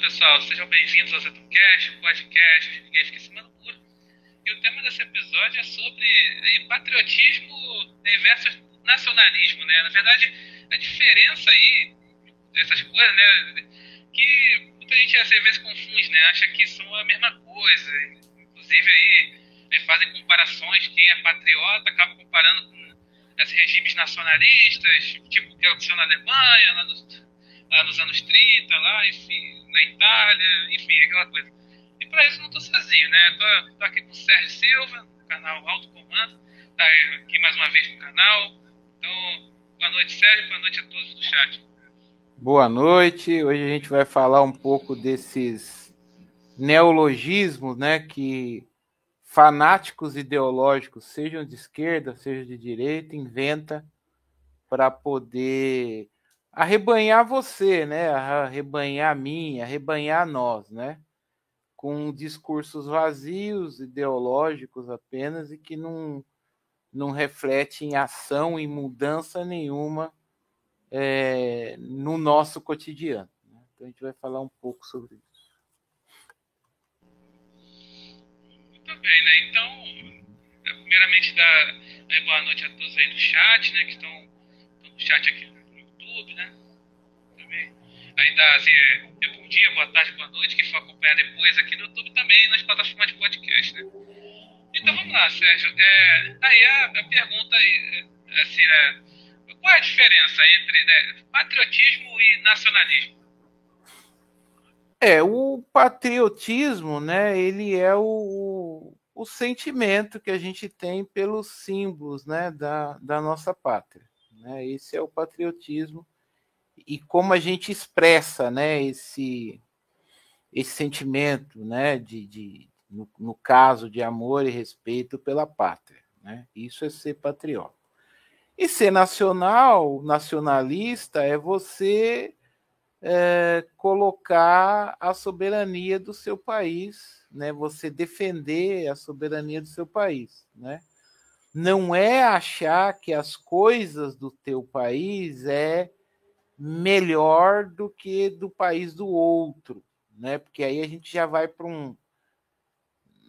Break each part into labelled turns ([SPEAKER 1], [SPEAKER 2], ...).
[SPEAKER 1] pessoal, sejam bem-vindos ao Zetocast, podcast Ninguém Fica em Cima do Muro. E o tema desse episódio é sobre patriotismo versus nacionalismo, né? Na verdade, a diferença aí dessas coisas, né? Que muita gente às vezes confunde, né? Acha que são a mesma coisa. Inclusive aí né, fazem comparações, quem é patriota acaba comparando com esses regimes nacionalistas, tipo o que aconteceu na Alemanha, lá nos, lá nos anos 30, lá, enfim, na Itália, enfim, aquela coisa. E para isso não estou sozinho, né? Tô, tô, aqui com o Sérgio Silva, do canal Alto Comando, tá aqui mais uma vez no canal. Então, boa noite, Sérgio, boa noite a todos do chat.
[SPEAKER 2] Boa noite. Hoje a gente vai falar um pouco desses neologismos, né, que fanáticos ideológicos, sejam de esquerda, sejam de direita, inventa para poder arrebanhar você, né? Arrebanhar mim, arrebanhar nós, né? Com discursos vazios, ideológicos apenas e que não, não refletem ação e mudança nenhuma é, no nosso cotidiano. Né? Então a gente vai falar um pouco sobre isso.
[SPEAKER 1] Muito bem, né? Então, é, primeiramente, dar né, boa noite a todos aí do chat, né? Que estão no chat aqui YouTube, né? Também. Aí dá assim, é, é bom dia, boa tarde, boa noite, que for acompanhar depois aqui no YouTube também, nas plataformas de podcast, né? Então vamos lá, Sérgio. É, aí a, a pergunta aí, é, assim, é, qual é a diferença entre né, patriotismo e nacionalismo?
[SPEAKER 2] É, o patriotismo, né, ele é o, o sentimento que a gente tem pelos símbolos, né, da, da nossa pátria, né? Esse é o patriotismo e como a gente expressa, né, esse esse sentimento, né, de, de no, no caso de amor e respeito pela pátria, né? Isso é ser patriota. E ser nacional, nacionalista, é você é, colocar a soberania do seu país, né? Você defender a soberania do seu país, né? Não é achar que as coisas do teu país é melhor do que do país do outro, né? Porque aí a gente já vai para um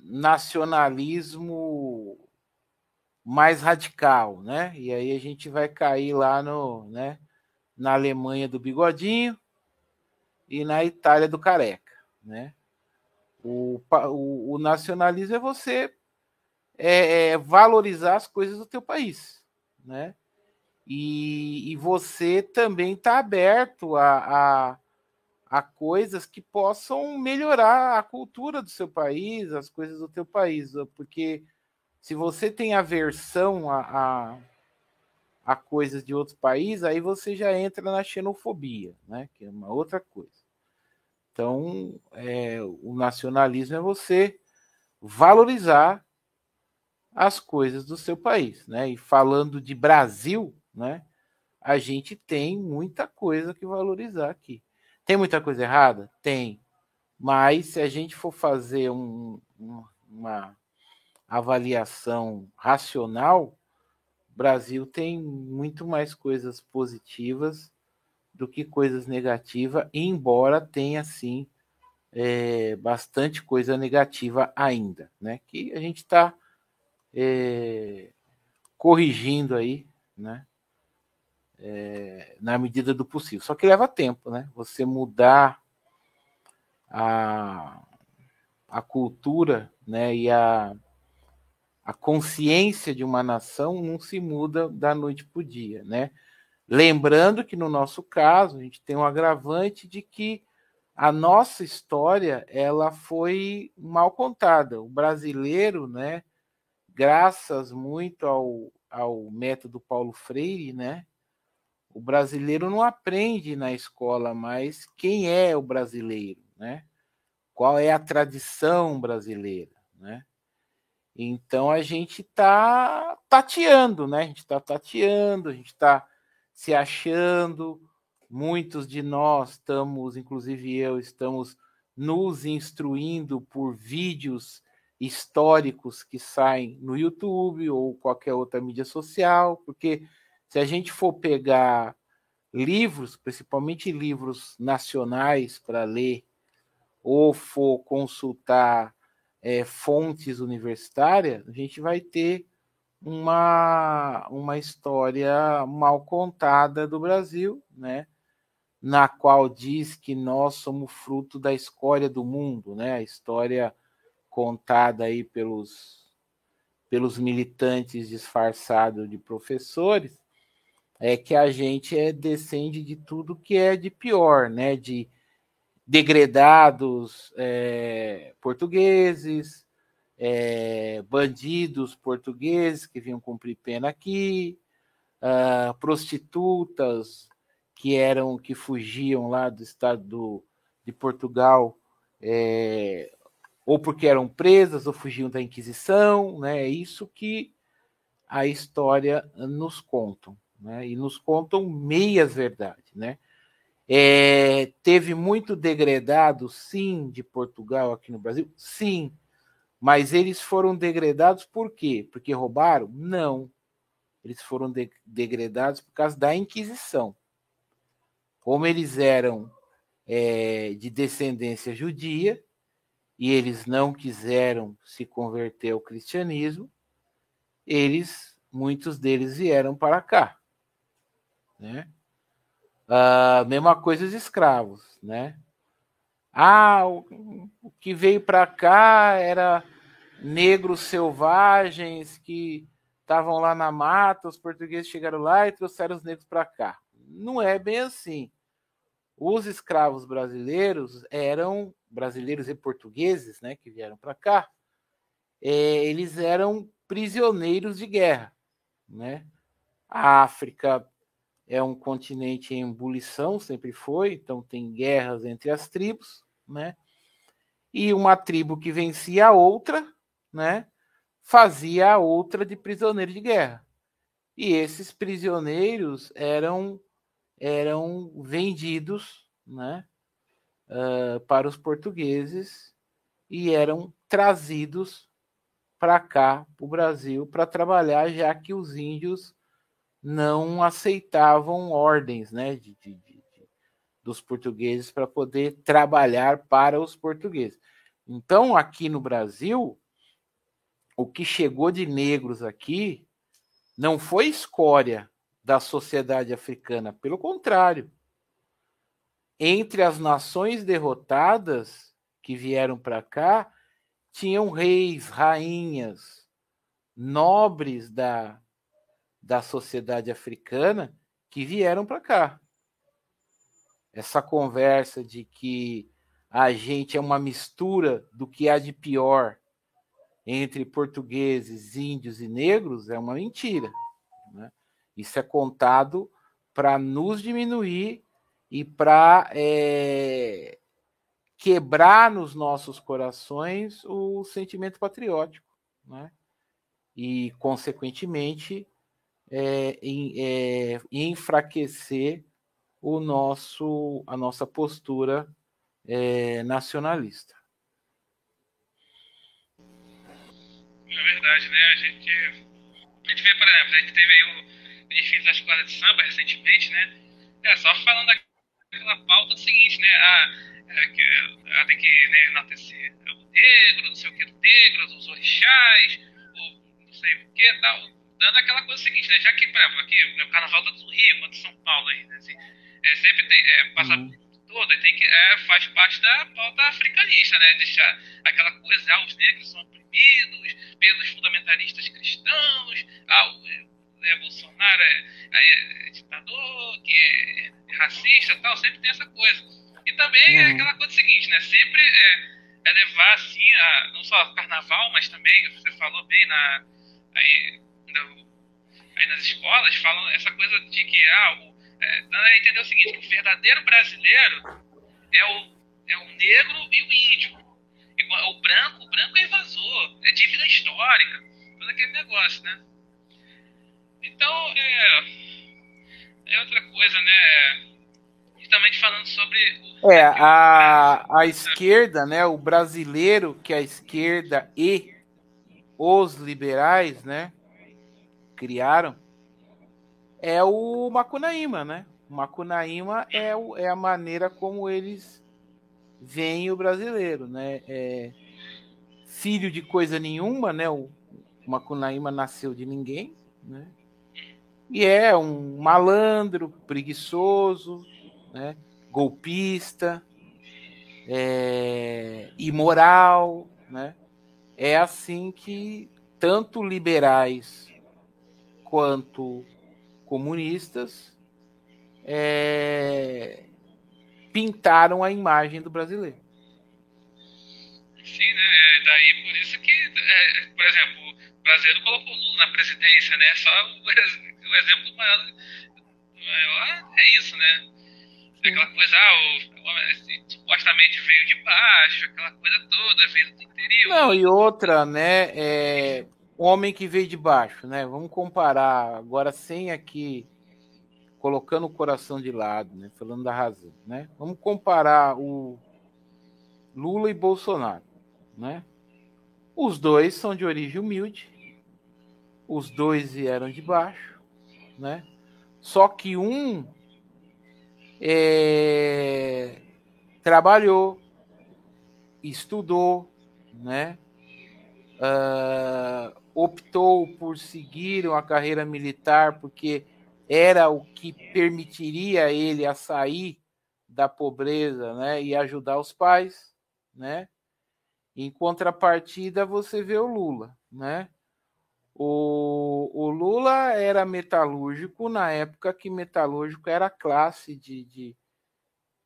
[SPEAKER 2] nacionalismo mais radical, né? E aí a gente vai cair lá no, né, na Alemanha do bigodinho e na Itália do careca, né? O, o, o nacionalismo é você é, é valorizar as coisas do teu país, né? E, e você também está aberto a, a, a coisas que possam melhorar a cultura do seu país, as coisas do teu país, porque se você tem aversão a, a, a coisas de outros países, aí você já entra na xenofobia, né? Que é uma outra coisa. Então, é, o nacionalismo é você valorizar as coisas do seu país, né? E falando de Brasil, né? A gente tem muita coisa que valorizar aqui. Tem muita coisa errada? Tem. Mas se a gente for fazer um, uma avaliação racional, o Brasil tem muito mais coisas positivas do que coisas negativas, embora tenha sim é, bastante coisa negativa ainda, né? Que a gente está é, corrigindo aí, né? É, na medida do possível. Só que leva tempo, né? Você mudar a, a cultura, né? E a a consciência de uma nação não se muda da noite para o dia, né? Lembrando que no nosso caso a gente tem um agravante de que a nossa história ela foi mal contada. O brasileiro, né, graças muito ao, ao método Paulo Freire, né, o brasileiro não aprende na escola mais quem é o brasileiro, né? Qual é a tradição brasileira, né? Então a gente está tateando, né? A gente está tateando, a gente está se achando. Muitos de nós estamos, inclusive eu, estamos nos instruindo por vídeos históricos que saem no YouTube ou qualquer outra mídia social, porque se a gente for pegar livros, principalmente livros nacionais para ler ou for consultar é, fontes universitárias, a gente vai ter uma, uma história mal contada do Brasil, né? na qual diz que nós somos fruto da escória do mundo, né? a história contada aí pelos, pelos militantes disfarçados de professores, é que a gente é descende de tudo que é de pior, né? de degredados é, portugueses, é, bandidos portugueses que vinham cumprir pena aqui, uh, prostitutas que eram que fugiam lá do estado do, de Portugal, é, ou porque eram presas ou fugiam da Inquisição, né? É isso que a história nos conta, né? E nos contam meias verdades, né? É, teve muito degradado, sim, de Portugal aqui no Brasil, sim, mas eles foram degradados por quê? Porque roubaram? Não. Eles foram de degradados por causa da Inquisição. Como eles eram é, de descendência judia e eles não quiseram se converter ao cristianismo, eles, muitos deles vieram para cá, né? Uh, mesma coisa os escravos, né? Ah, o, o que veio para cá era negros selvagens que estavam lá na mata, os portugueses chegaram lá e trouxeram os negros para cá. Não é bem assim. Os escravos brasileiros eram brasileiros e portugueses, né, que vieram para cá. É, eles eram prisioneiros de guerra, né? A África é um continente em ebulição, sempre foi, então tem guerras entre as tribos, né? E uma tribo que vencia a outra, né? Fazia a outra de prisioneiro de guerra. E esses prisioneiros eram eram vendidos, né? Uh, para os portugueses e eram trazidos para cá, para o Brasil, para trabalhar, já que os índios não aceitavam ordens né, de, de, de dos portugueses para poder trabalhar para os portugueses. Então, aqui no Brasil, o que chegou de negros aqui não foi escória da sociedade africana, pelo contrário. Entre as nações derrotadas que vieram para cá, tinham reis, rainhas, nobres da da sociedade africana que vieram para cá. Essa conversa de que a gente é uma mistura do que há de pior entre portugueses, índios e negros é uma mentira. Isso é contado para nos diminuir e para é, quebrar nos nossos corações o sentimento patriótico. Né? E, consequentemente, é, em, é, enfraquecer o nosso, a nossa postura é, nacionalista.
[SPEAKER 1] É verdade, né? A gente, a gente vê, por exemplo, a gente teve aí o edifício da escola de samba recentemente, né? É, só falando daquela pauta seguinte, né? Ah, é, que, ah, tem que né, enaltecer o negro, não sei o que do negro, os orixás, ou não sei o que tal dando aquela coisa seguinte, né? Já que, por exemplo, aqui, o carnaval tanto do Rio quanto São Paulo aí, né? Assim, é, sempre tem, é, passa uhum. toda, tem que, é, faz parte da pauta africanista, né? Deixar aquela coisa, ah, os negros são oprimidos pelos fundamentalistas cristãos, ah, o, é, Bolsonaro é, é, é, ditador, que é, é racista tal, sempre tem essa coisa. E também é uhum. é aquela coisa seguinte, né? Sempre é, é levar assim, a, não só carnaval, mas também, você falou bem na. Aí, aí nas escolas falam essa coisa de que ah, o, é, entender o seguinte, que o verdadeiro brasileiro é o, é o negro e o índio. E o branco, o branco é invasor, é dívida histórica, todo aquele negócio, né? Então, é, é outra coisa, né? Justamente falando sobre.
[SPEAKER 2] O, é, a, a esquerda, né? O brasileiro, que é a esquerda e os liberais, né? criaram é o Macunaíma, né? O Macunaíma é, o, é a maneira como eles vem o brasileiro, né? É, filho de coisa nenhuma, né? O Macunaíma nasceu de ninguém, né? E é um malandro, preguiçoso, né? golpista, é, imoral, né? É assim que tanto liberais quanto comunistas é, pintaram a imagem do brasileiro.
[SPEAKER 1] Sim, né? É daí por isso que, é, por exemplo, o brasileiro colocou Lula na presidência, né? Só o, exemplo maior, maior é isso, né? Aquela coisa, ah, o, supostamente veio de baixo, aquela coisa toda, veio do interior.
[SPEAKER 2] Não, e outra, né? É, homem que veio de baixo, né? Vamos comparar agora sem aqui colocando o coração de lado, né? Falando da razão, né? Vamos comparar o Lula e Bolsonaro, né? Os dois são de origem humilde, os dois vieram de baixo, né? Só que um é, trabalhou, estudou, né? Uh, optou por seguir uma carreira militar porque era o que permitiria ele a sair da pobreza, né, e ajudar os pais, né? Em contrapartida, você vê o Lula, né? O, o Lula era metalúrgico na época que metalúrgico era classe de, de,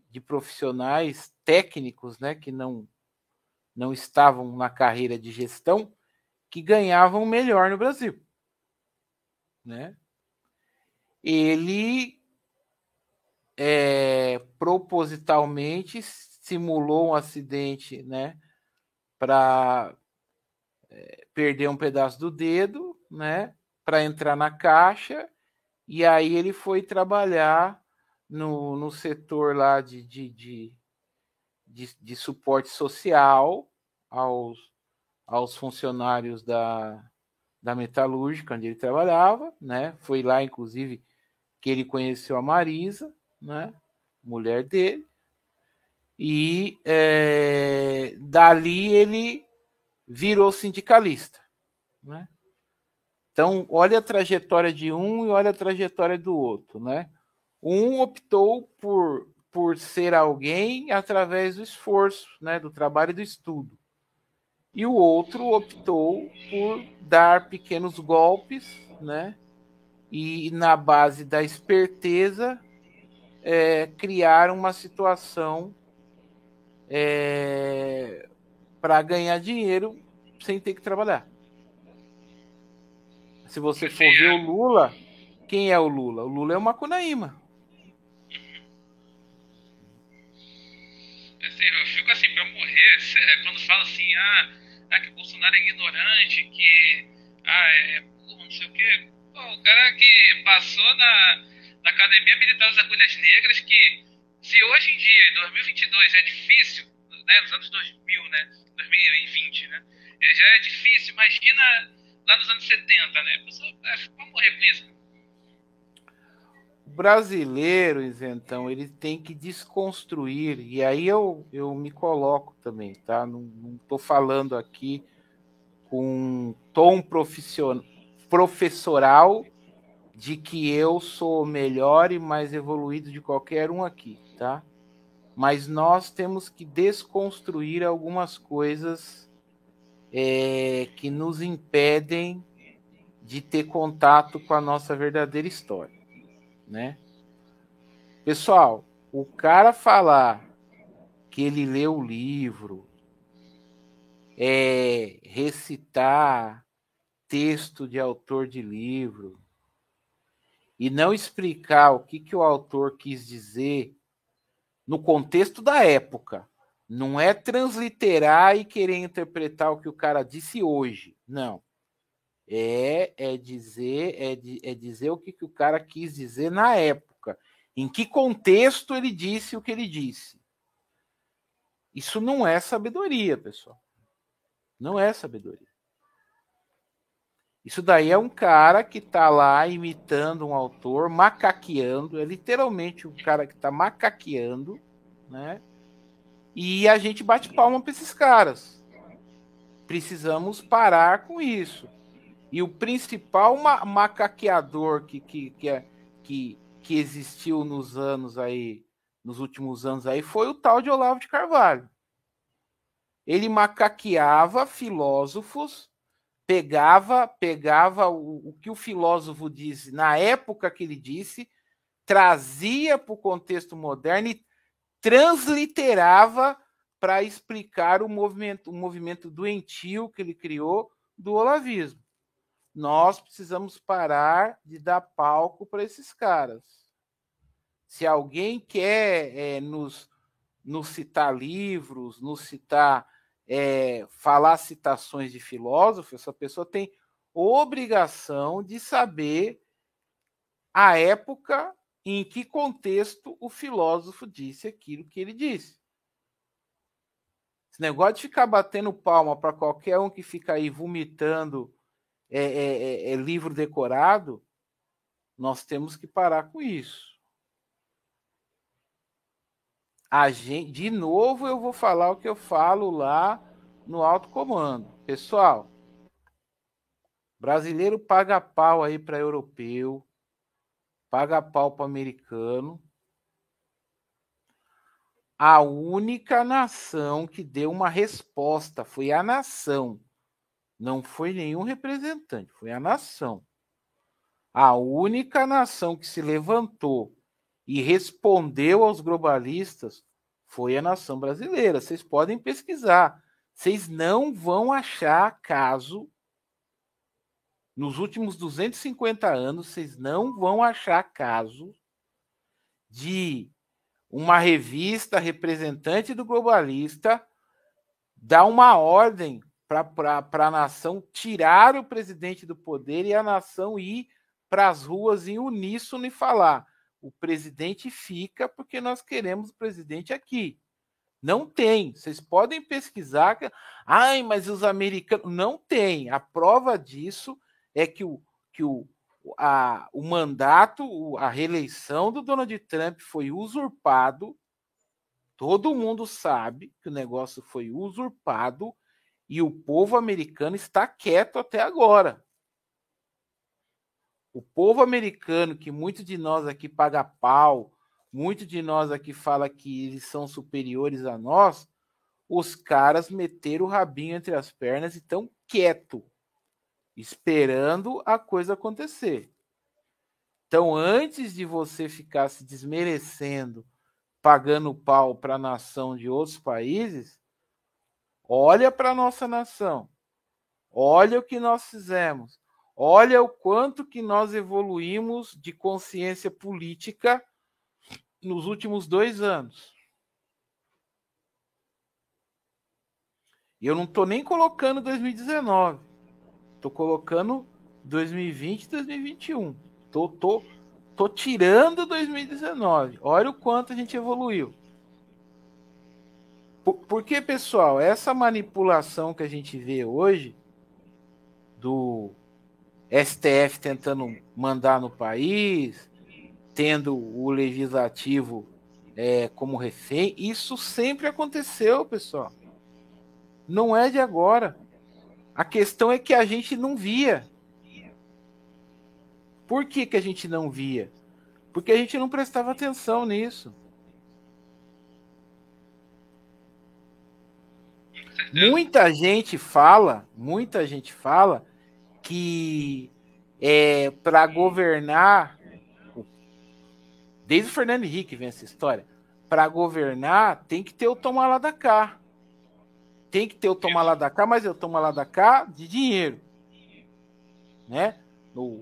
[SPEAKER 2] de profissionais técnicos, né, que não não estavam na carreira de gestão, que ganhavam melhor no Brasil, né? Ele é, propositalmente simulou um acidente, né, para é, perder um pedaço do dedo, né, para entrar na caixa, e aí ele foi trabalhar no, no setor lá de, de, de, de, de suporte social aos, aos funcionários da, da metalúrgica onde ele trabalhava, né? Foi lá, inclusive, que ele conheceu a Marisa, né? Mulher dele. E é, dali ele virou sindicalista, né? Então, olha a trajetória de um e olha a trajetória do outro, né? Um optou por, por ser alguém através do esforço, né, do trabalho e do estudo. E o outro optou por dar pequenos golpes, né? e na base da esperteza é, criar uma situação é, para ganhar dinheiro sem ter que trabalhar. Se você for ver o Lula, quem é o Lula? O Lula é o Macunaíma.
[SPEAKER 1] Eu fico assim, para morrer, é, quando fala assim, ah, ah, que o Bolsonaro é ignorante, que ah, é burro, não sei o quê o cara que passou na, na Academia Militar das Agulhas Negras, que se hoje em dia, em 2022, é difícil, né, nos anos 2000, né, 2020, né, já é difícil, imagina lá nos anos 70, né, a pessoa vai morrer com isso.
[SPEAKER 2] O brasileiro, então, ele tem que desconstruir, e aí eu, eu me coloco também, tá? Não estou falando aqui com tom profissional, professoral de que eu sou melhor e mais evoluído de qualquer um aqui, tá? Mas nós temos que desconstruir algumas coisas é, que nos impedem de ter contato com a nossa verdadeira história, né? Pessoal, o cara falar que ele leu o livro, é, recitar texto de autor de livro e não explicar o que, que o autor quis dizer no contexto da época, não é transliterar e querer interpretar o que o cara disse hoje. Não. É, é dizer é, é dizer o que, que o cara quis dizer na época. Em que contexto ele disse o que ele disse. Isso não é sabedoria, pessoal. Não é sabedoria. Isso daí é um cara que está lá imitando um autor, macaqueando, é literalmente um cara que está macaqueando, né? E a gente bate palma para esses caras. Precisamos parar com isso. E o principal ma macaqueador que, que, que, é, que, que existiu nos anos aí, nos últimos anos aí, foi o tal de Olavo de Carvalho. Ele macaqueava filósofos, pegava, pegava o, o que o filósofo disse na época que ele disse, trazia para o contexto moderno e transliterava para explicar o movimento, o movimento doentio que ele criou do olavismo. Nós precisamos parar de dar palco para esses caras. Se alguém quer é, nos, nos citar livros, nos citar, é, falar citações de filósofos, essa pessoa tem obrigação de saber a época em que contexto o filósofo disse aquilo que ele disse. Esse negócio de ficar batendo palma para qualquer um que fica aí vomitando é, é, é, é, livro decorado, nós temos que parar com isso. A gente, de novo, eu vou falar o que eu falo lá no alto comando. Pessoal, brasileiro paga pau aí para europeu, paga pau para americano. A única nação que deu uma resposta foi a nação. Não foi nenhum representante, foi a nação. A única nação que se levantou e respondeu aos globalistas foi a nação brasileira. Vocês podem pesquisar. Vocês não vão achar caso nos últimos 250 anos, vocês não vão achar caso de uma revista representante do globalista dar uma ordem para a nação tirar o presidente do poder e a nação ir para as ruas em uníssono e falar: o presidente fica porque nós queremos o presidente aqui. Não tem. Vocês podem pesquisar. Ai, mas os americanos. Não tem. A prova disso é que o, que o, a, o mandato, a reeleição do Donald Trump foi usurpado. Todo mundo sabe que o negócio foi usurpado e o povo americano está quieto até agora. O povo americano, que muito de nós aqui paga pau, muito de nós aqui fala que eles são superiores a nós, os caras meteram o rabinho entre as pernas e estão quieto esperando a coisa acontecer. Então, antes de você ficar se desmerecendo, pagando pau para a nação de outros países, olha para a nossa nação. Olha o que nós fizemos. Olha o quanto que nós evoluímos de consciência política nos últimos dois anos. E eu não estou nem colocando 2019. Tô colocando 2020 e 2021. Tô, tô, tô tirando 2019. Olha o quanto a gente evoluiu. Por, porque, pessoal, essa manipulação que a gente vê hoje do STF tentando mandar no país, tendo o legislativo é, como refém, isso sempre aconteceu, pessoal. Não é de agora. A questão é que a gente não via. Por que, que a gente não via? Porque a gente não prestava atenção nisso. Muita gente fala, muita gente fala que é para governar, desde o Fernando Henrique vem essa história, para governar tem que ter o tomar lá da cá tem que ter o tomar lá da cá, mas eu tomar lá da cá de dinheiro. Né? No,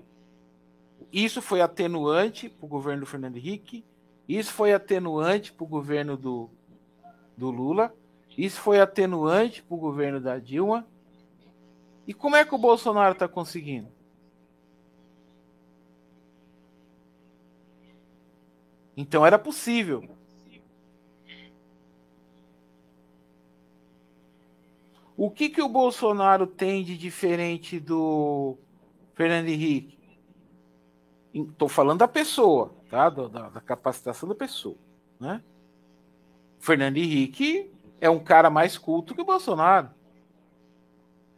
[SPEAKER 2] isso foi atenuante para o governo do Fernando Henrique, isso foi atenuante para o governo do, do Lula, isso foi atenuante para o governo da Dilma. E como é que o Bolsonaro está conseguindo? Então era possível. O que, que o Bolsonaro tem de diferente do Fernando Henrique? Estou falando da pessoa, tá? Da, da, capacitação da pessoa, né? O Fernando Henrique é um cara mais culto que o Bolsonaro.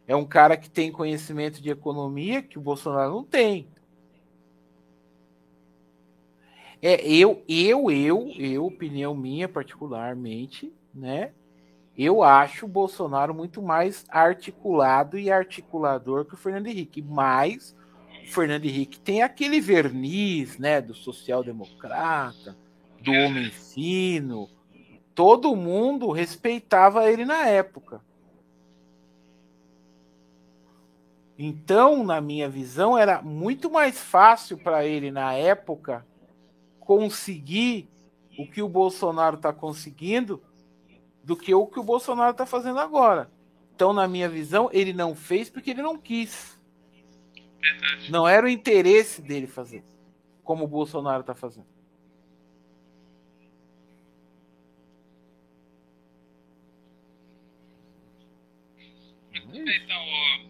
[SPEAKER 2] É um cara que tem conhecimento de economia que o Bolsonaro não tem. É, eu, eu, eu, eu, opinião minha particularmente, né? Eu acho o Bolsonaro muito mais articulado e articulador que o Fernando Henrique, mas o Fernando Henrique tem aquele verniz, né, do social-democrata, do homem fino. Todo mundo respeitava ele na época. Então, na minha visão, era muito mais fácil para ele na época conseguir o que o Bolsonaro está conseguindo do que o que o Bolsonaro está fazendo agora. Então, na minha visão, ele não fez porque ele não quis. Verdade. Não era o interesse dele fazer, como o Bolsonaro está fazendo.
[SPEAKER 1] Então,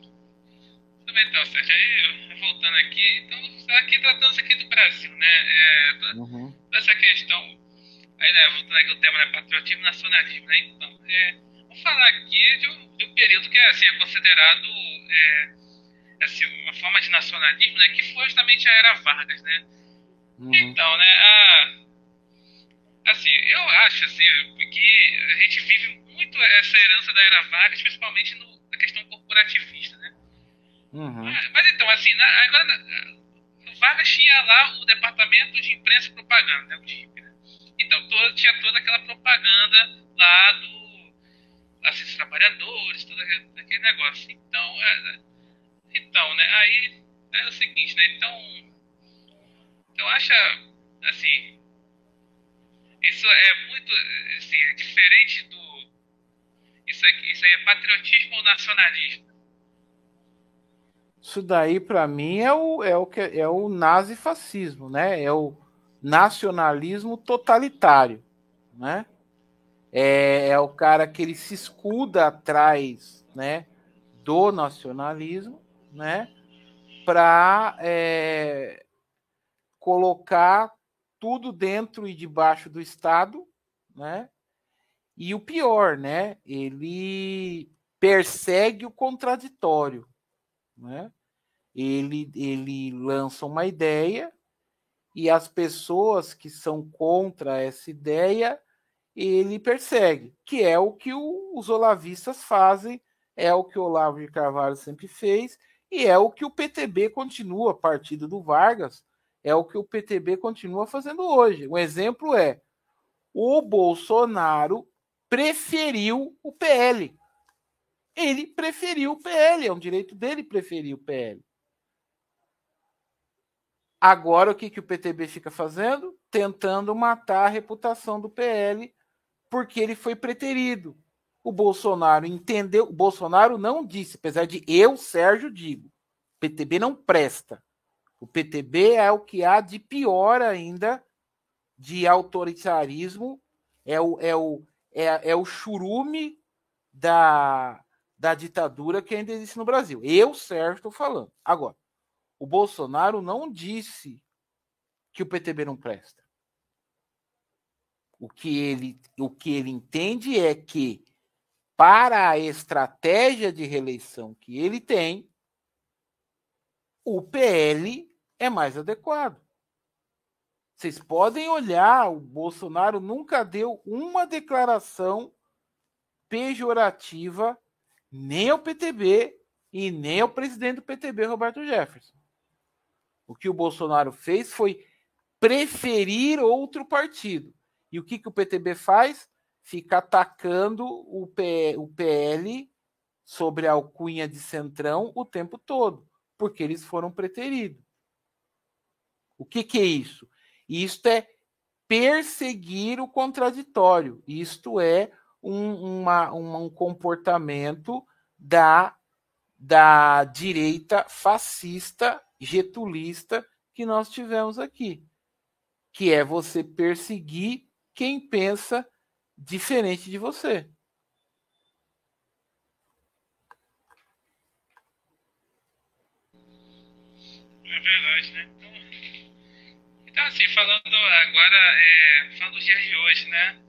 [SPEAKER 1] então, Sérgio, aí, voltando aqui, então, aqui tratando aqui do Brasil, né? É, uhum. Essa questão, aí, né, voltando aqui o tema, né, patriotismo e nacionalismo, né? Então, é, vamos falar aqui de um, de um período que assim, é considerado é, assim, uma forma de nacionalismo, né? Que foi justamente a Era Vargas, né? Uhum. Então, né, a, assim, eu acho, assim, que a gente vive muito essa herança da Era Vargas, principalmente no, na questão corporativista? Uhum. Mas, então, assim, na, agora na, Vargas tinha lá o departamento de imprensa e propaganda, né, o DIP, né? Então, todo, tinha toda aquela propaganda lá do assim, dos trabalhadores, todo aquele, negócio. Então, é, então, né, aí é o seguinte, né, então, então acha, assim, isso é muito, assim, é diferente do, isso, aqui, isso aí é patriotismo ou nacionalismo?
[SPEAKER 2] Isso daí, para mim, é o, é, o que, é o nazifascismo, né? É o nacionalismo totalitário, né? É, é o cara que ele se escuda atrás, né, do nacionalismo, né, para é, colocar tudo dentro e debaixo do Estado, né? E o pior, né? Ele persegue o contraditório, né? Ele, ele lança uma ideia e as pessoas que são contra essa ideia ele persegue, que é o que o, os olavistas fazem, é o que o Olavo de Carvalho sempre fez e é o que o PTB continua, partido do Vargas, é o que o PTB continua fazendo hoje. Um exemplo é o Bolsonaro preferiu o PL. Ele preferiu o PL, é um direito dele preferir o PL. Agora, o que, que o PTB fica fazendo? Tentando matar a reputação do PL, porque ele foi preterido. O Bolsonaro entendeu. O Bolsonaro não disse, apesar de eu, Sérgio, digo: PTB não presta. O PTB é o que há de pior ainda de autoritarismo, é o, é o, é, é o churume da, da ditadura que ainda existe no Brasil. Eu, Sérgio, estou falando. Agora, o Bolsonaro não disse que o PTB não presta. O que ele, o que ele entende é que, para a estratégia de reeleição que ele tem, o PL é mais adequado. Vocês podem olhar, o Bolsonaro nunca deu uma declaração pejorativa nem ao PTB e nem ao presidente do PTB, Roberto Jefferson. O que o Bolsonaro fez foi preferir outro partido. E o que, que o PTB faz? Fica atacando o, PL sobre a alcunha de centrão o tempo todo, porque eles foram preteridos. O que, que é isso? Isto é perseguir o contraditório. Isto é um, uma, um comportamento da, da direita fascista getulista que nós tivemos aqui, que é você perseguir quem pensa diferente de você.
[SPEAKER 1] É verdade, né? Então, então assim, falando agora, é, falando dos dias de hoje, né?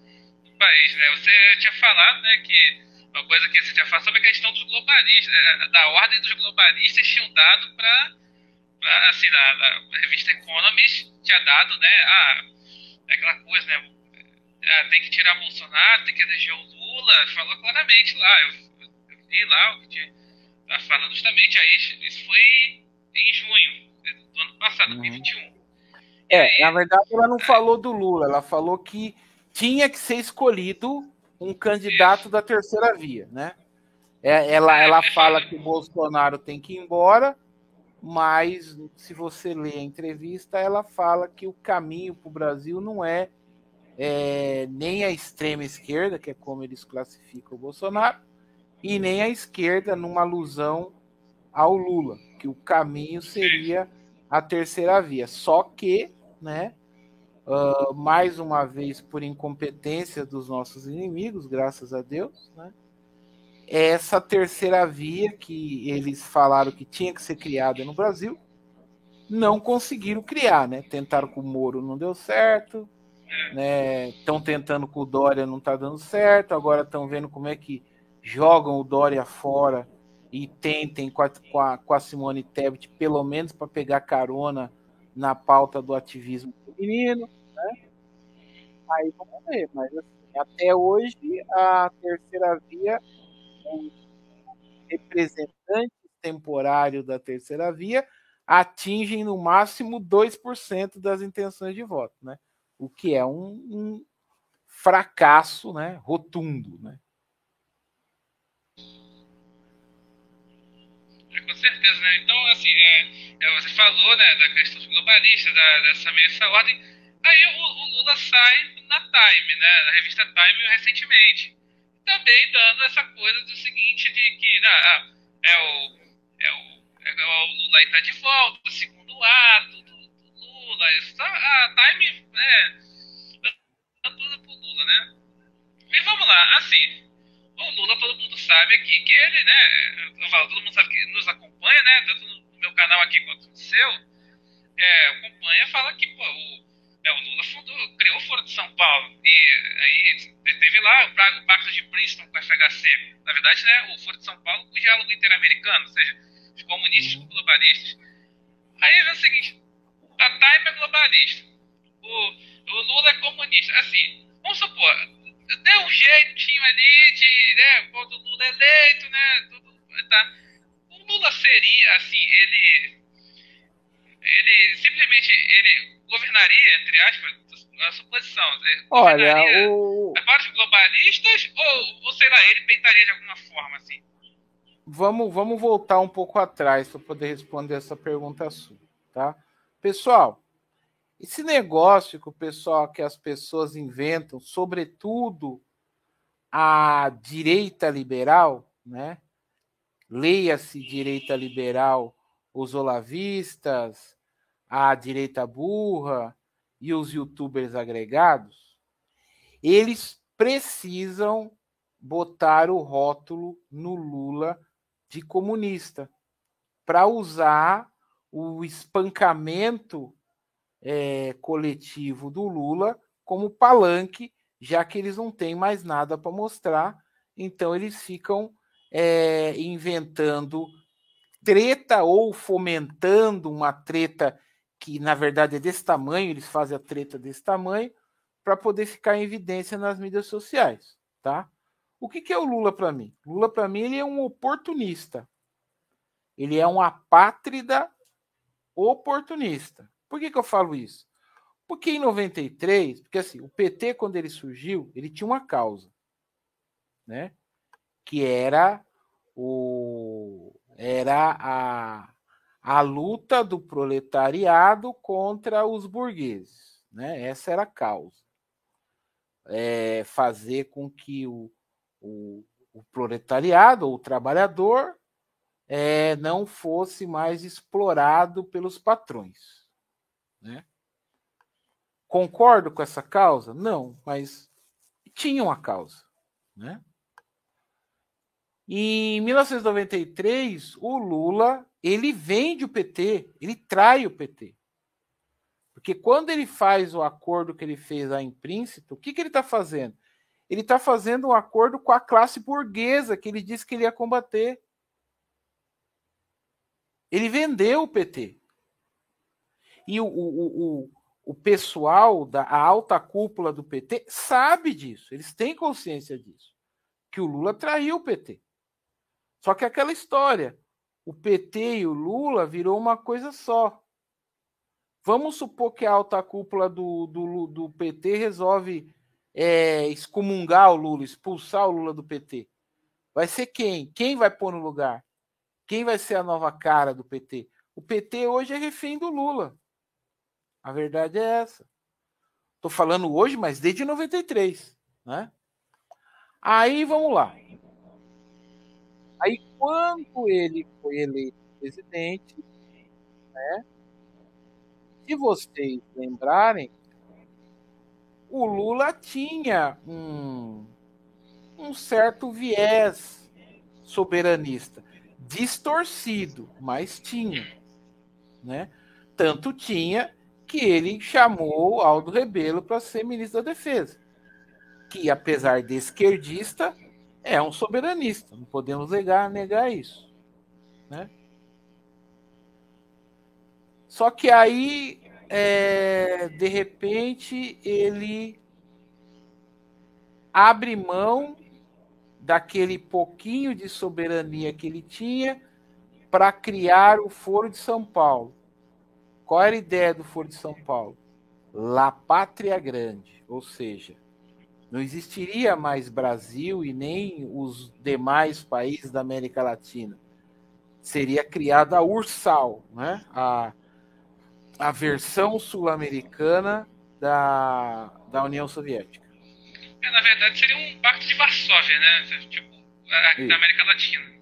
[SPEAKER 1] país, né? Você tinha falado, né, que uma coisa que você tinha falado sobre a questão dos globalistas, né, da ordem dos globalistas tinham dado para, assim, na, na, revista Economist tinha dado, né, ah, aquela coisa, né, ah, tem que tirar Bolsonaro, tem que eleger o Lula, falou claramente lá, eu, eu li lá o que tinha, tá falando justamente, aí isso foi em junho do ano passado, uhum. 2021.
[SPEAKER 2] É, aí, na verdade ela não é, falou do Lula, ela falou que tinha que ser escolhido um candidato isso. da terceira via, né? É, ela, é, ela fala que o Bolsonaro tem que ir embora, mas se você lê a entrevista, ela fala que o caminho para o Brasil não é, é, nem a extrema esquerda, que é como eles classificam o Bolsonaro, e nem a esquerda numa alusão ao Lula, que o caminho seria a terceira via. Só que, né, uh, mais uma vez por incompetência dos nossos inimigos, graças a Deus, né? Essa terceira via que eles falaram que tinha que ser criada no Brasil, não conseguiram criar, né? Tentaram com o Moro, não deu certo, né? Estão tentando com o Dória, não está dando certo. Agora estão vendo como é que jogam o Dória fora e tentem com a, com a, com a Simone Tebet, pelo menos para pegar carona na pauta do ativismo feminino. Né? Aí vamos ver, mas assim, até hoje a terceira via, representantes temporários da terceira via atingem no máximo 2% das intenções de voto, né? O que é um, um fracasso, né? Rotundo, né?
[SPEAKER 1] É, com certeza, né? Então, assim, é, é, você falou, né, da questão globalista, da, dessa meia ordem Aí o, o, Lula sai na Time, né, na revista Time recentemente. Também dando essa coisa do seguinte, de que né, ah, é, o, é, o, é o Lula aí tá de volta, segundo ato do, do Lula. Isso, tá, a Time, né, dando pro Lula, né. E vamos lá, assim, o Lula todo mundo sabe aqui que ele, né, eu falo, todo mundo sabe que nos acompanha, né, tanto no meu canal aqui quanto no seu, é, acompanha fala que, pô, o é, o Lula fundou, criou o Foro de São Paulo. E aí teve lá o Pacto de Princeton com a FHC. Na verdade, né, o Foro de São Paulo com o diálogo interamericano, ou seja, os comunistas com globalistas. Aí vem o seguinte: a Time é globalista, o, o Lula é comunista. Assim, vamos supor, deu um jeitinho ali de, né, quando o Lula é eleito, né, tudo, tá. O Lula seria, assim, ele ele simplesmente ele governaria, entre aspas, a suposição.
[SPEAKER 2] Olha, o...
[SPEAKER 1] vários globalistas ou, ou, sei lá, ele peitaria de alguma forma, assim?
[SPEAKER 2] Vamos, vamos voltar um pouco atrás para poder responder essa pergunta sua, tá? Pessoal, esse negócio que o pessoal, que as pessoas inventam, sobretudo a direita liberal, né? Leia-se direita liberal, os olavistas, a direita burra e os youtubers agregados, eles precisam botar o rótulo no Lula de comunista para usar o espancamento é, coletivo do Lula como palanque, já que eles não têm mais nada para mostrar, então eles ficam é, inventando treta ou fomentando uma treta que na verdade é desse tamanho, eles fazem a treta desse tamanho, para poder ficar em evidência nas mídias sociais, tá? O que, que é o Lula para mim? Lula para mim ele é um oportunista. Ele é um apátrida oportunista. Por que, que eu falo isso? Porque em 93, porque assim, o PT quando ele surgiu, ele tinha uma causa, né? Que era o era a a luta do proletariado contra os burgueses. Né? Essa era a causa. É fazer com que o, o, o proletariado, o trabalhador, é, não fosse mais explorado pelos patrões. Né? Concordo com essa causa? Não, mas tinha uma causa. Né? Em 1993, o Lula ele vende o PT, ele trai o PT. Porque quando ele faz o acordo que ele fez lá em Príncipe, o que, que ele está fazendo? Ele está fazendo um acordo com a classe burguesa que ele disse que ele ia combater. Ele vendeu o PT. E o, o, o, o pessoal da alta cúpula do PT sabe disso, eles têm consciência disso, que o Lula traiu o PT. Só que aquela história, o PT e o Lula virou uma coisa só. Vamos supor que a alta cúpula do, do, do PT resolve é, excomungar o Lula, expulsar o Lula do PT. Vai ser quem? Quem vai pôr no lugar? Quem vai ser a nova cara do PT? O PT hoje é refém do Lula. A verdade é essa. Estou falando hoje, mas desde 93. Né? Aí vamos lá. Aí quando ele foi eleito presidente, né? Se vocês lembrarem, o Lula tinha um, um certo viés soberanista, distorcido, mas tinha, né? Tanto tinha que ele chamou Aldo Rebelo para ser ministro da Defesa, que apesar de esquerdista é um soberanista, não podemos negar, negar isso, né? Só que aí, é, de repente, ele abre mão daquele pouquinho de soberania que ele tinha para criar o Foro de São Paulo. Qual era a ideia do Foro de São Paulo? La Pátria Grande, ou seja, não existiria mais Brasil e nem os demais países da América Latina. Seria criada a URSAL, né? a, a versão sul-americana da, da União Soviética.
[SPEAKER 1] É, na verdade, seria um pacto de Varsóvia, né? Tipo, da América Latina.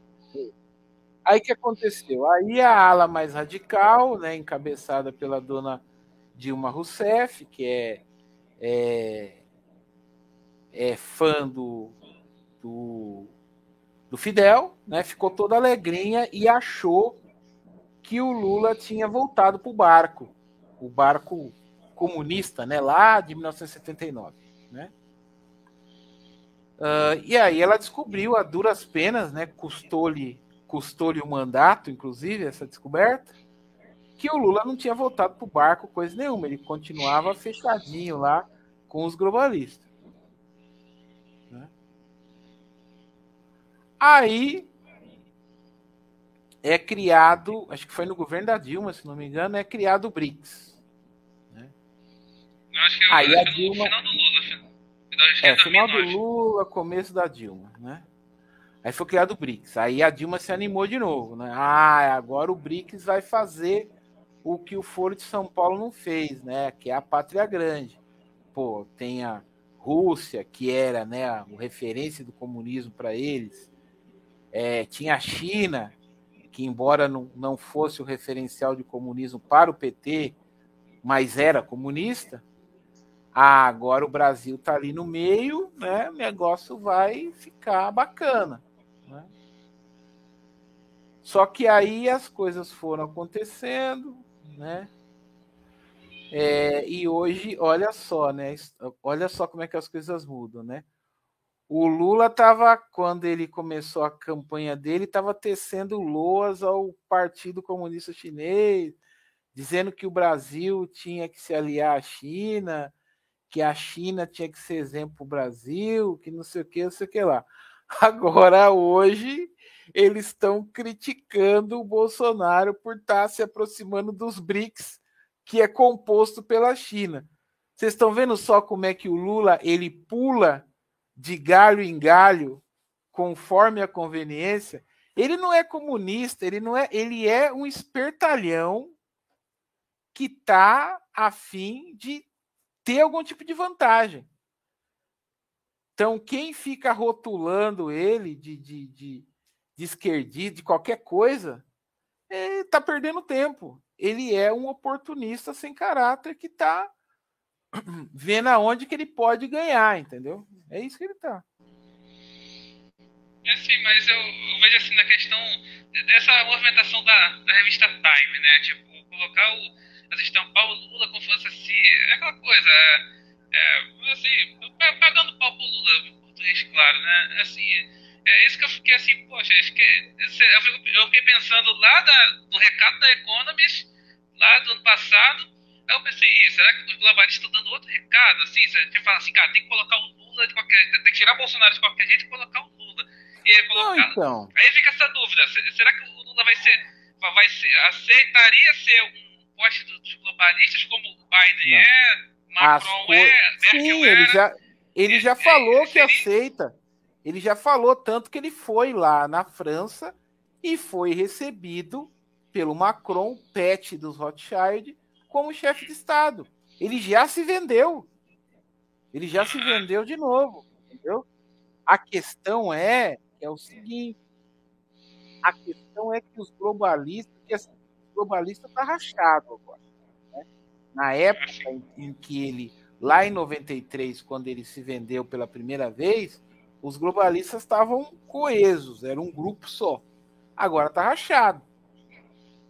[SPEAKER 2] Aí que aconteceu? Aí a ala mais radical, né, encabeçada pela dona Dilma Rousseff, que é, é, é fã do, do, do Fidel, né, ficou toda alegrinha e achou que o Lula tinha voltado para o barco, o barco comunista, né, lá de 1979, né? Uh, e aí ela descobriu a duras penas, né? Custou-lhe custou-lhe o mandato, inclusive, essa descoberta, que o Lula não tinha voltado para o barco, coisa nenhuma. Ele continuava fechadinho lá com os globalistas. Aí é criado, acho que foi no governo da Dilma, se não me engano, é criado o BRICS.
[SPEAKER 1] Né? Acho que eu, Aí a Dilma, final do Lula. Final,
[SPEAKER 2] é, final do Lula, começo da Dilma, né? Aí foi criado o BRICS. Aí a Dilma se animou de novo, né? Ah, agora o BRICS vai fazer o que o Foro de São Paulo não fez, né? Que é a pátria grande. Pô, tem a Rússia, que era né, a referência do comunismo para eles. É, tinha a China, que embora não, não fosse o referencial de comunismo para o PT, mas era comunista. Ah, agora o Brasil está ali no meio, né? O negócio vai ficar bacana. Né? Só que aí as coisas foram acontecendo, né? É, e hoje, olha só, né? Olha só como é que as coisas mudam, né? O Lula estava, quando ele começou a campanha dele, estava tecendo loas ao Partido Comunista Chinês, dizendo que o Brasil tinha que se aliar à China, que a China tinha que ser exemplo para o Brasil, que não sei o que, não sei o que lá. Agora, hoje, eles estão criticando o Bolsonaro por estar tá se aproximando dos BRICS, que é composto pela China. Vocês estão vendo só como é que o Lula ele pula de galho em galho conforme a conveniência? Ele não é comunista, ele não é, ele é um espertalhão que está a fim de ter algum tipo de vantagem. Então, quem fica rotulando ele de, de, de, de esquerdista, de qualquer coisa, está perdendo tempo. Ele é um oportunista sem caráter que está vendo aonde que ele pode ganhar, entendeu? É isso que ele está.
[SPEAKER 1] É sim, mas eu, eu, vejo assim na questão dessa movimentação da, da revista Time, né? Tipo, colocar o. estampar o Lula como fosse assim. É aquela coisa. É, é, assim, pagando pau pro Lula, em português, claro, né? Assim, é isso que eu fiquei assim, poxa. Eu fiquei pensando lá da, do recado da Economist, lá do ano passado. Aí eu pensei, será que os globalistas estão dando outro recado? Assim, você fala assim, cara, tem que colocar o Lula de qualquer. Tem que tirar o Bolsonaro de qualquer jeito e colocar o Lula. E colocar. Não, então. Aí fica essa dúvida, será que o Lula vai ser. Vai ser aceitaria ser um poste dos globalistas como o Biden Não. é, Macron é,
[SPEAKER 2] Merkel Sim, ele já, ele já falou que aceita. Ele já falou tanto que ele foi lá na França e foi recebido pelo Macron, pet dos Rothschild, como chefe de Estado. Ele já se vendeu. Ele já se vendeu de novo, entendeu? A questão é, é o seguinte, a questão é que os globalistas, que assim, o globalista está rachado agora. Né? Na época em, em que ele, lá em 93, quando ele se vendeu pela primeira vez, os globalistas estavam coesos, era um grupo só. Agora está rachado.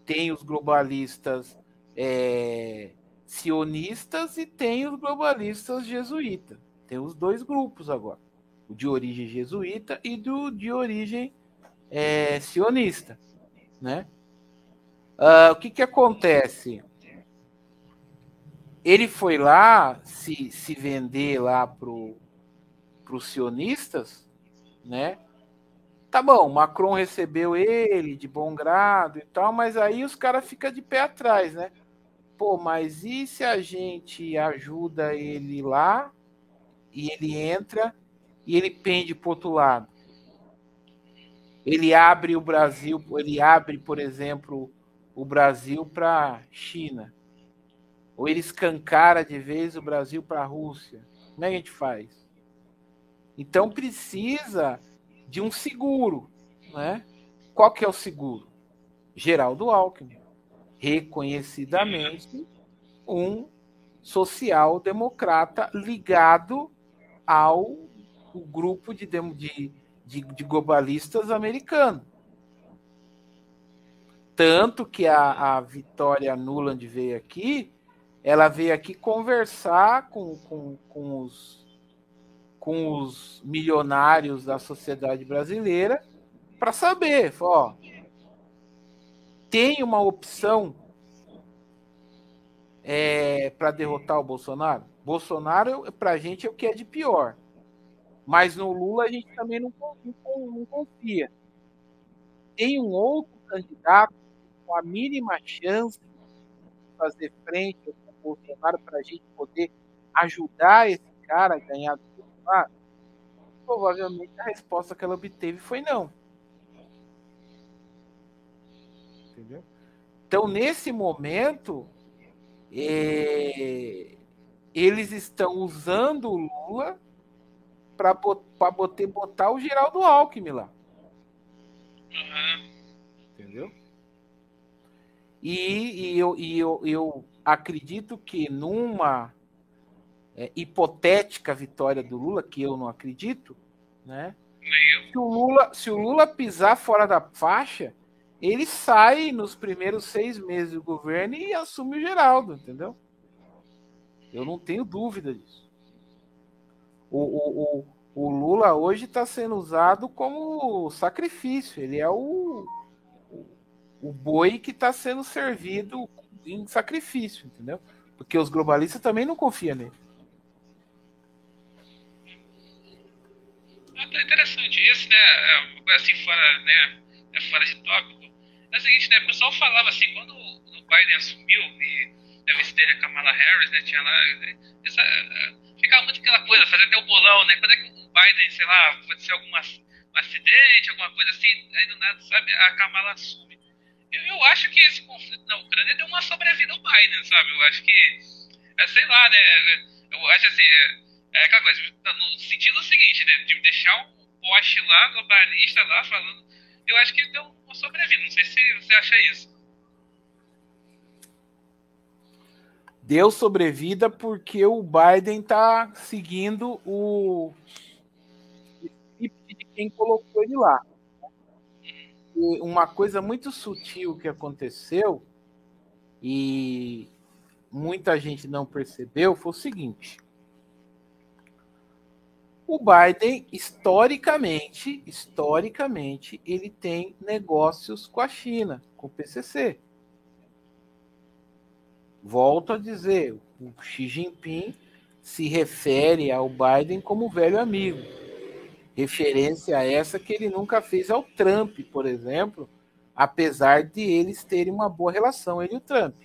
[SPEAKER 2] Tem os globalistas é, sionistas e tem os globalistas jesuítas. Tem os dois grupos agora. O de origem jesuíta e do de origem é, sionista. Né? Uh, o que, que acontece? Ele foi lá se, se vender lá pro os sionistas, né? Tá bom, Macron recebeu ele de bom grado e tal, mas aí os caras ficam de pé atrás, né? Pô, mas e se a gente ajuda ele lá e ele entra e ele pende para outro lado? Ele abre o Brasil, ele abre, por exemplo, o Brasil para China. Ou ele escancara de vez o Brasil para a Rússia. Como é que a gente faz? Então precisa de um seguro, né? Qual que é o seguro? Geraldo Alckmin, reconhecidamente um social-democrata ligado ao grupo de, de, de, de globalistas americanos. Tanto que a, a Vitória Nuland veio aqui, ela veio aqui conversar com, com, com os com os milionários da sociedade brasileira para saber, ó, tem uma opção é, para derrotar o Bolsonaro? Bolsonaro, para a gente, é o que é de pior. Mas no Lula a gente também não, não, não confia. Tem um outro candidato com a mínima chance de fazer frente ao Bolsonaro para a gente poder ajudar esse cara a ganhar do Bolsonaro? Provavelmente a resposta que ela obteve foi não. Entendeu? Então, nesse momento, é, eles estão usando o Lula para botar, botar o Geraldo Alckmin lá. Entendeu? E, e, eu, e eu, eu acredito que numa é, hipotética vitória do Lula, que eu não acredito, né? Se o, Lula, se o Lula pisar fora da faixa, ele sai nos primeiros seis meses do governo e assume o Geraldo, entendeu? Eu não tenho dúvida disso. O, o, o, o Lula hoje está sendo usado como sacrifício. Ele é o, o boi que está sendo servido em sacrifício, entendeu? Porque os globalistas também não confiam nele.
[SPEAKER 1] É interessante isso, né? É assim, fora, né? É fora de tópico. É o seguinte, né? O pessoal falava assim, quando o Biden assumiu e a vice dele, a Kamala Harris, né? Tinha lá. Essa, é, ficava muito aquela coisa, fazer até o bolão, né? Quando é que o Biden, sei lá, acontecer algum acidente, alguma coisa assim, aí do nada, sabe, a Kamala assume. Eu, eu acho que esse conflito na Ucrânia deu uma sobrevida ao Biden, sabe? Eu acho que. É, sei lá, né? Eu acho assim. É, é aquela coisa, tá no sentido seguinte, né? De deixar um poste lá, globalista lá, falando. Eu acho que deu uma sobrevida. Não sei se você acha isso.
[SPEAKER 2] Deu sobrevida porque o Biden tá seguindo o de quem colocou ele lá. E uma coisa muito sutil que aconteceu e muita gente não percebeu foi o seguinte: O Biden, historicamente, historicamente, ele tem negócios com a China, com o PCC. Volto a dizer, o Xi Jinping se refere ao Biden como velho amigo. Referência essa que ele nunca fez ao Trump, por exemplo, apesar de eles terem uma boa relação, ele e o Trump.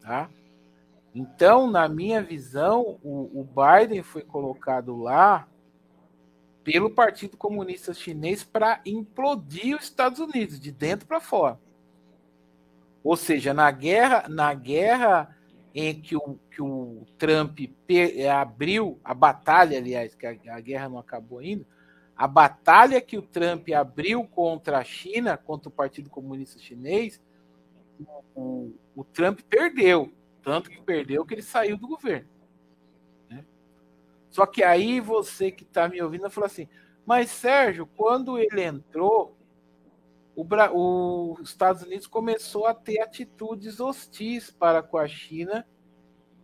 [SPEAKER 2] Tá? Então, na minha visão, o, o Biden foi colocado lá pelo Partido Comunista Chinês para implodir os Estados Unidos de dentro para fora. Ou seja, na guerra, na guerra em que o, que o Trump abriu a batalha, aliás, que a, a guerra não acabou ainda, a batalha que o Trump abriu contra a China, contra o Partido Comunista Chinês, o, o Trump perdeu. Tanto que perdeu que ele saiu do governo. Né? Só que aí você que está me ouvindo falou assim: mas Sérgio, quando ele entrou, o, o, os Estados Unidos começou a ter atitudes hostis para com a China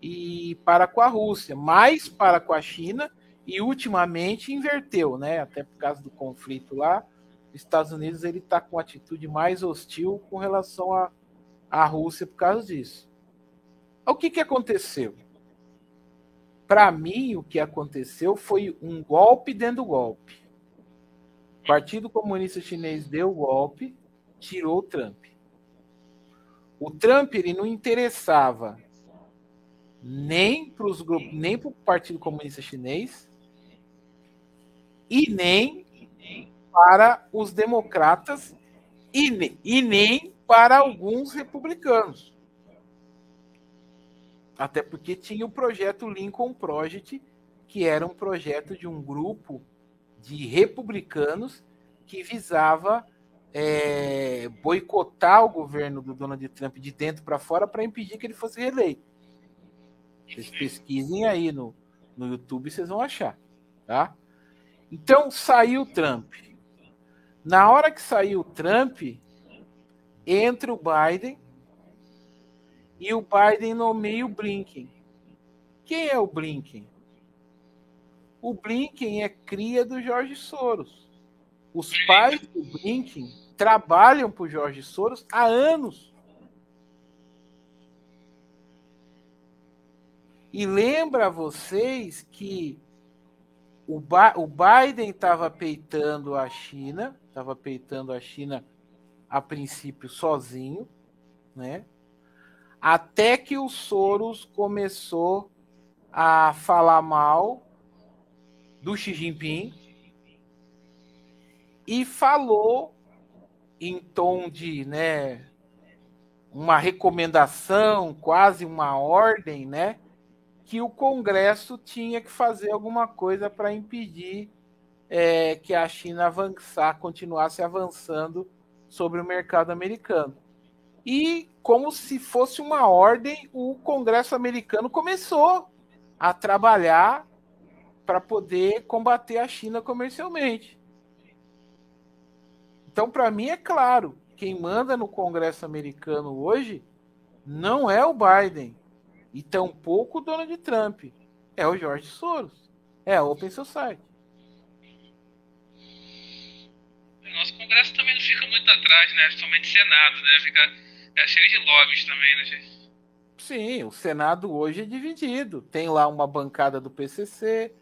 [SPEAKER 2] e para com a Rússia, mais para com a China e ultimamente inverteu, né? Até por causa do conflito lá, os Estados Unidos ele está com atitude mais hostil com relação à, à Rússia por causa disso. O que, que aconteceu? Para mim, o que aconteceu foi um golpe dentro do golpe. O Partido Comunista Chinês deu o golpe, tirou o Trump. O Trump ele não interessava nem para os nem para o Partido Comunista Chinês e nem para os democratas e, e nem para alguns republicanos. Até porque tinha o projeto Lincoln Project, que era um projeto de um grupo de republicanos que visava é, boicotar o governo do Donald Trump de dentro para fora para impedir que ele fosse reeleito. Vocês pesquisem aí no, no YouTube, vocês vão achar, tá? Então saiu o Trump. Na hora que saiu o Trump, entra o Biden e o Biden nomeia o Blinken. Quem é o Blinken? O Blinken é cria do Jorge Soros. Os pais do Blinken trabalham para o Jorge Soros há anos. E lembra vocês que o, Biden estava peitando a China, estava peitando a China a princípio sozinho, né? Até que o Soros começou a falar mal do Xi Jinping e falou em tom de, né, uma recomendação, quase uma ordem, né, que o Congresso tinha que fazer alguma coisa para impedir é, que a China avançar, continuasse avançando sobre o mercado americano. E, como se fosse uma ordem, o Congresso americano começou a trabalhar para poder combater a China comercialmente. Então, para mim, é claro: quem manda no Congresso americano hoje não é o Biden, e tampouco o Donald Trump, é o George Soros, é a Open Society.
[SPEAKER 1] O nosso Congresso também não fica muito atrás, né? Somente Senado, né? Fica é cheio de lobbies também, né, gente?
[SPEAKER 2] Sim, o Senado hoje é dividido. Tem lá uma bancada do PCC,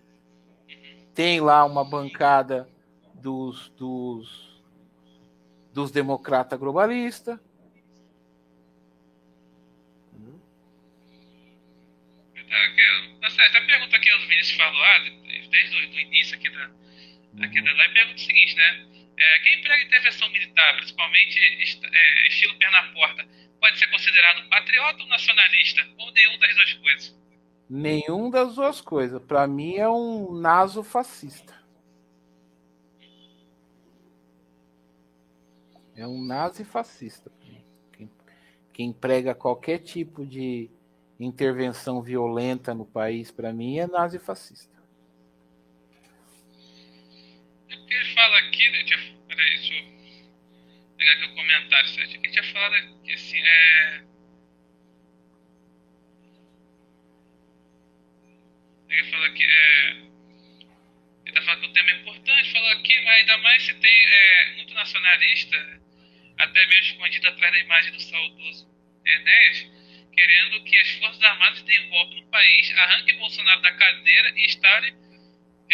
[SPEAKER 2] tem lá uma bancada dos, dos, dos democratas globalistas.
[SPEAKER 1] Tá, tá certo. A pergunta que o Vinícius falou, ah, desde o início aqui da, aqui da live, pergunta o seguinte, né? É, quem emprega intervenção militar, principalmente é, estilo pé na porta, pode ser considerado patriota ou nacionalista? Ou nenhum das duas coisas?
[SPEAKER 2] Nenhum das duas coisas. Para mim é um naso fascista. É um nazi fascista. Quem, quem prega qualquer tipo de intervenção violenta no país, para mim, é nazi fascista.
[SPEAKER 1] É ele fala aqui, né, peraí, deixa eu pegar aqui o comentário certinho, que tinha falado que assim, é... Ele fala que é... aqui, mas ainda mais se tem é, muito nacionalista, até mesmo escondido atrás da imagem do saudoso Enéas, querendo que as Forças Armadas tenham golpe no país, arranque Bolsonaro da cadeira e instale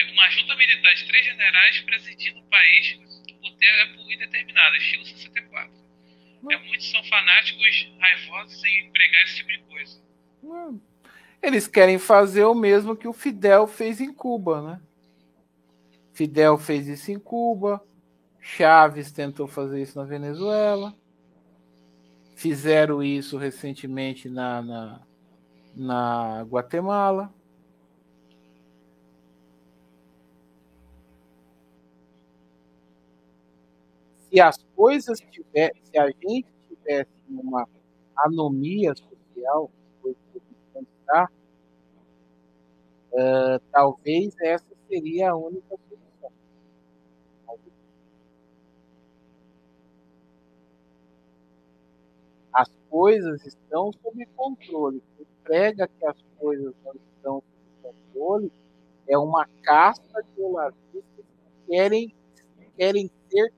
[SPEAKER 1] uma junta militar de três generais presidindo o país por tempo indeterminado, estilo 64. É, muitos são fanáticos raivosos em pregar esse tipo de coisa.
[SPEAKER 2] Eles querem fazer o mesmo que o Fidel fez em Cuba, né? Fidel fez isso em Cuba, Chaves tentou fazer isso na Venezuela, fizeram isso recentemente na, na, na Guatemala. Se as coisas tivessem, se a gente tivesse uma anomia social, está, uh, talvez essa seria a única solução. As coisas estão sob controle. Quem prega que as coisas não estão sob controle é uma casta de olavistas que querem, querem ser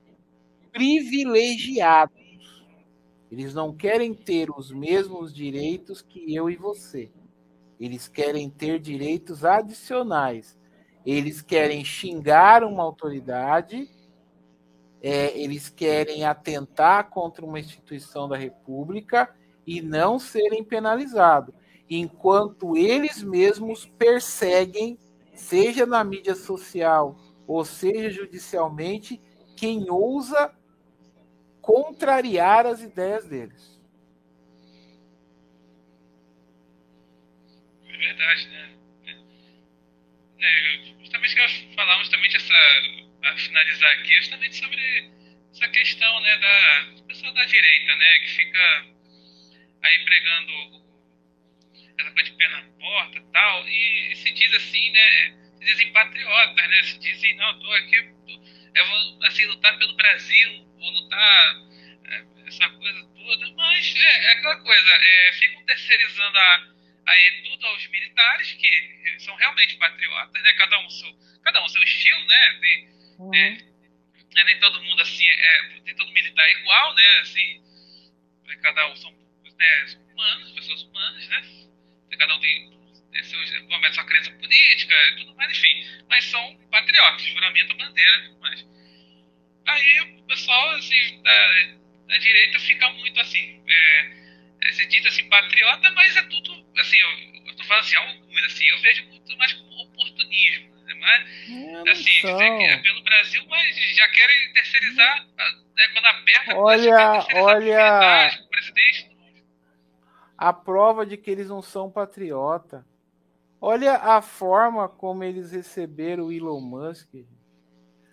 [SPEAKER 2] privilegiados. Eles não querem ter os mesmos direitos que eu e você. Eles querem ter direitos adicionais. Eles querem xingar uma autoridade, é, eles querem atentar contra uma instituição da República e não serem penalizados, enquanto eles mesmos perseguem, seja na mídia social ou seja judicialmente, quem ousa contrariar as ideias deles.
[SPEAKER 1] verdade, né? É, justamente que eu falar justamente essa, a finalizar aqui, justamente sobre essa questão, né, da pessoa da direita, né, que fica aí pregando essa coisa de pena na porta tal, e, se diz assim, né, se dizem patriotas, né, se dizem, não, tô aqui, eu vou, assim, lutar pelo Brasil, vou lutar é, essa coisa toda, mas é, é aquela coisa, é, ficam terceirizando a aí tudo aos militares que são realmente patriotas, né? Cada um seu, cada um seu estilo, né? Tem, uhum. é, é, nem todo mundo assim, é, tem todo militar igual, né? Assim, é, cada um são, né, são humanos, pessoas humanas, né? Cada um tem, a sua crença política e tudo mais, enfim. Mas são patriotas, juramento, bandeira e tudo mais. Aí o pessoal, assim, da, da direita fica muito assim, é, é, você diz assim, patriota, mas é tudo, assim, eu, eu tô falando assim, alguns, assim, eu vejo muito mais como oportunismo, né? mas, é, assim, é pelo Brasil, mas já querem terceirizar, né, quando aperta,
[SPEAKER 2] olha, olha, presidente. A prova de que eles não são patriota. Olha a forma como eles receberam o Elon Musk.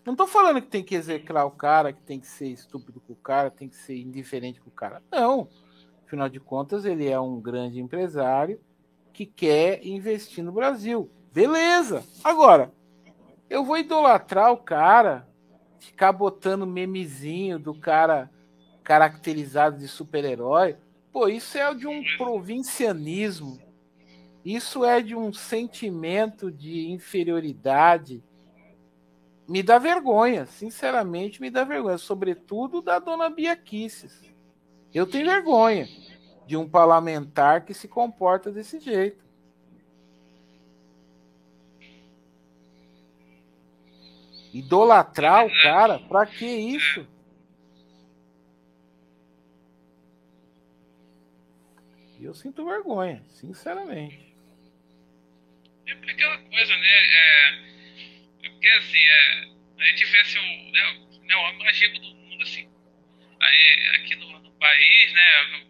[SPEAKER 2] Não tô falando que tem que execrar o cara, que tem que ser estúpido com o cara, tem que ser indiferente com o cara. Não. Afinal de contas, ele é um grande empresário que quer investir no Brasil. Beleza. Agora, eu vou idolatrar o cara, ficar botando memezinho do cara caracterizado de super-herói. Pô, isso é de um provincianismo. Isso é de um sentimento de inferioridade. Me dá vergonha, sinceramente, me dá vergonha, sobretudo da dona Bia Kisses. Eu tenho vergonha de um parlamentar que se comporta desse jeito. Idolatrar o cara, pra que isso? Eu sinto vergonha, sinceramente.
[SPEAKER 1] É aquela coisa, né? É, porque assim, é, a gente vê assim, o, né, o, né, mais rico do mundo, assim. Aí, aqui no, no país, né?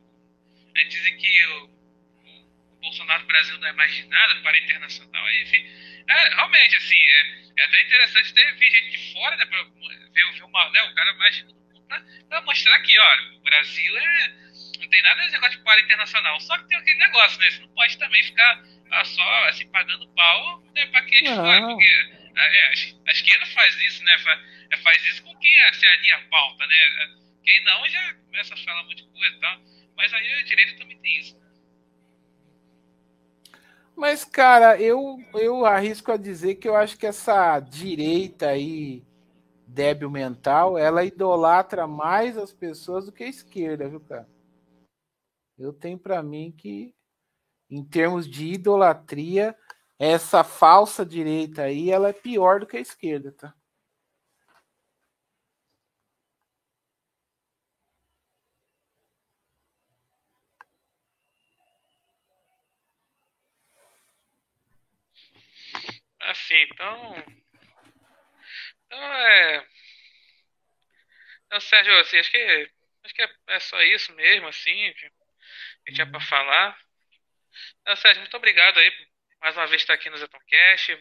[SPEAKER 1] É, dizem que o, o, Bolsonaro Brasil não é mais de nada para internacional. Enfim, é, realmente, assim, é, é, até interessante ter vir gente de fora, né, para ver, ver uma, né, o cara mais para mostrar que, olha, o Brasil é, não tem nada de negócio de para internacional. Só que tem aquele negócio, né? Você não pode também ficar ah, só assim, pagando pau né, para quem é de fora, porque é, a, esquerda faz isso, né? Faz, é, faz isso com quem se alinha a pauta, né? Quem não já começa a falar muita coisa e tal. Mas aí a direita também tem isso.
[SPEAKER 2] Mas, cara, eu, eu arrisco a dizer que eu acho que essa direita aí débil mental, ela idolatra mais as pessoas do que a esquerda, viu, cara? Eu tenho para mim que, em termos de idolatria, essa falsa direita aí, ela é pior do que a esquerda, tá?
[SPEAKER 1] Assim, então. Então é. Então, Sérgio, assim, acho que, acho que é, é só isso mesmo, assim, que tinha para falar. Então, Sérgio, muito obrigado aí mais uma vez estar aqui no Zetoncast.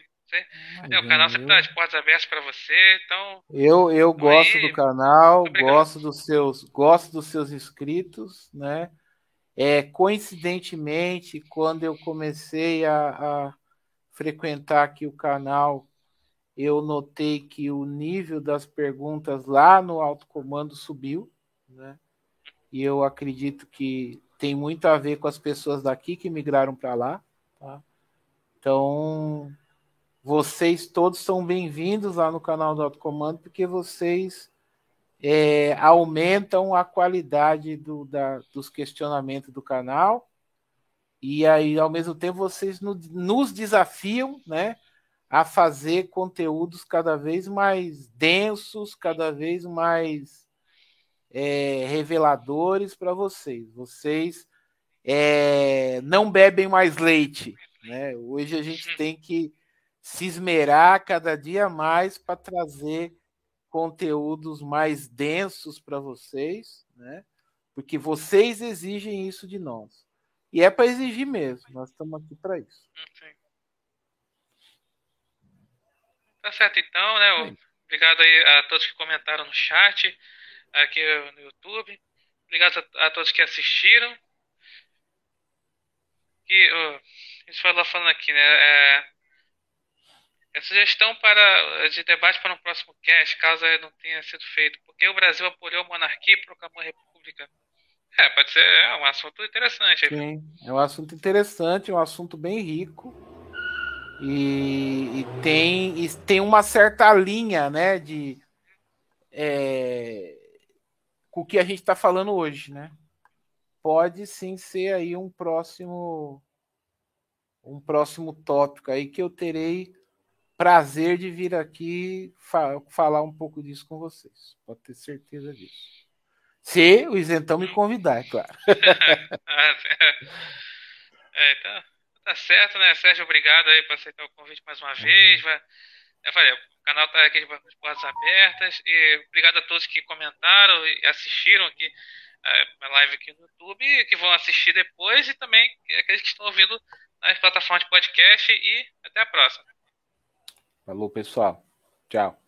[SPEAKER 1] é, o canal sempre está de portas abertas para você, então.
[SPEAKER 2] Eu, eu gosto aí, do canal, gosto dos seus, gosto dos seus inscritos, né? É, coincidentemente, quando eu comecei a, a frequentar aqui o canal, eu notei que o nível das perguntas lá no alto comando subiu, né? E eu acredito que tem muito a ver com as pessoas daqui que migraram para lá, tá? Então, vocês todos são bem-vindos lá no canal do Alto Comando, porque vocês é, aumentam a qualidade do, da, dos questionamentos do canal e aí, ao mesmo tempo, vocês nos desafiam né, a fazer conteúdos cada vez mais densos, cada vez mais é, reveladores para vocês. Vocês é, não bebem mais leite. Né? Hoje a gente tem que se esmerar cada dia mais para trazer conteúdos mais densos para vocês, né? porque vocês exigem isso de nós. E é para exigir mesmo. Nós estamos aqui para isso. Sim.
[SPEAKER 1] Tá certo, então, né? Obrigado aí a todos que comentaram no chat, aqui no YouTube. Obrigado a, a todos que assistiram. Que, oh, gente falou falando aqui, né? É, é sugestão para, de debate para um próximo cast, caso não tenha sido feito. Porque o Brasil apoiou a monarquia e proclamou a república. É, pode ser é um assunto interessante.
[SPEAKER 2] Sim, é um assunto interessante, é um assunto bem rico. E, e tem, e tem uma certa linha, né, de é, com o que a gente está falando hoje, né? Pode sim ser aí um próximo um próximo tópico aí que eu terei prazer de vir aqui fa falar um pouco disso com vocês. Pode ter certeza disso. Se o isentão me convidar, é claro.
[SPEAKER 1] é, então, tá certo, né? Sérgio, obrigado aí por aceitar o convite mais uma vez. Vai, eu falei, o canal está aqui de portas abertas. E obrigado a todos que comentaram e assistiram aqui é, a live aqui no YouTube, que vão assistir depois, e também aqueles que estão ouvindo nas plataformas de podcast. E até a próxima.
[SPEAKER 2] Falou, pessoal. Tchau.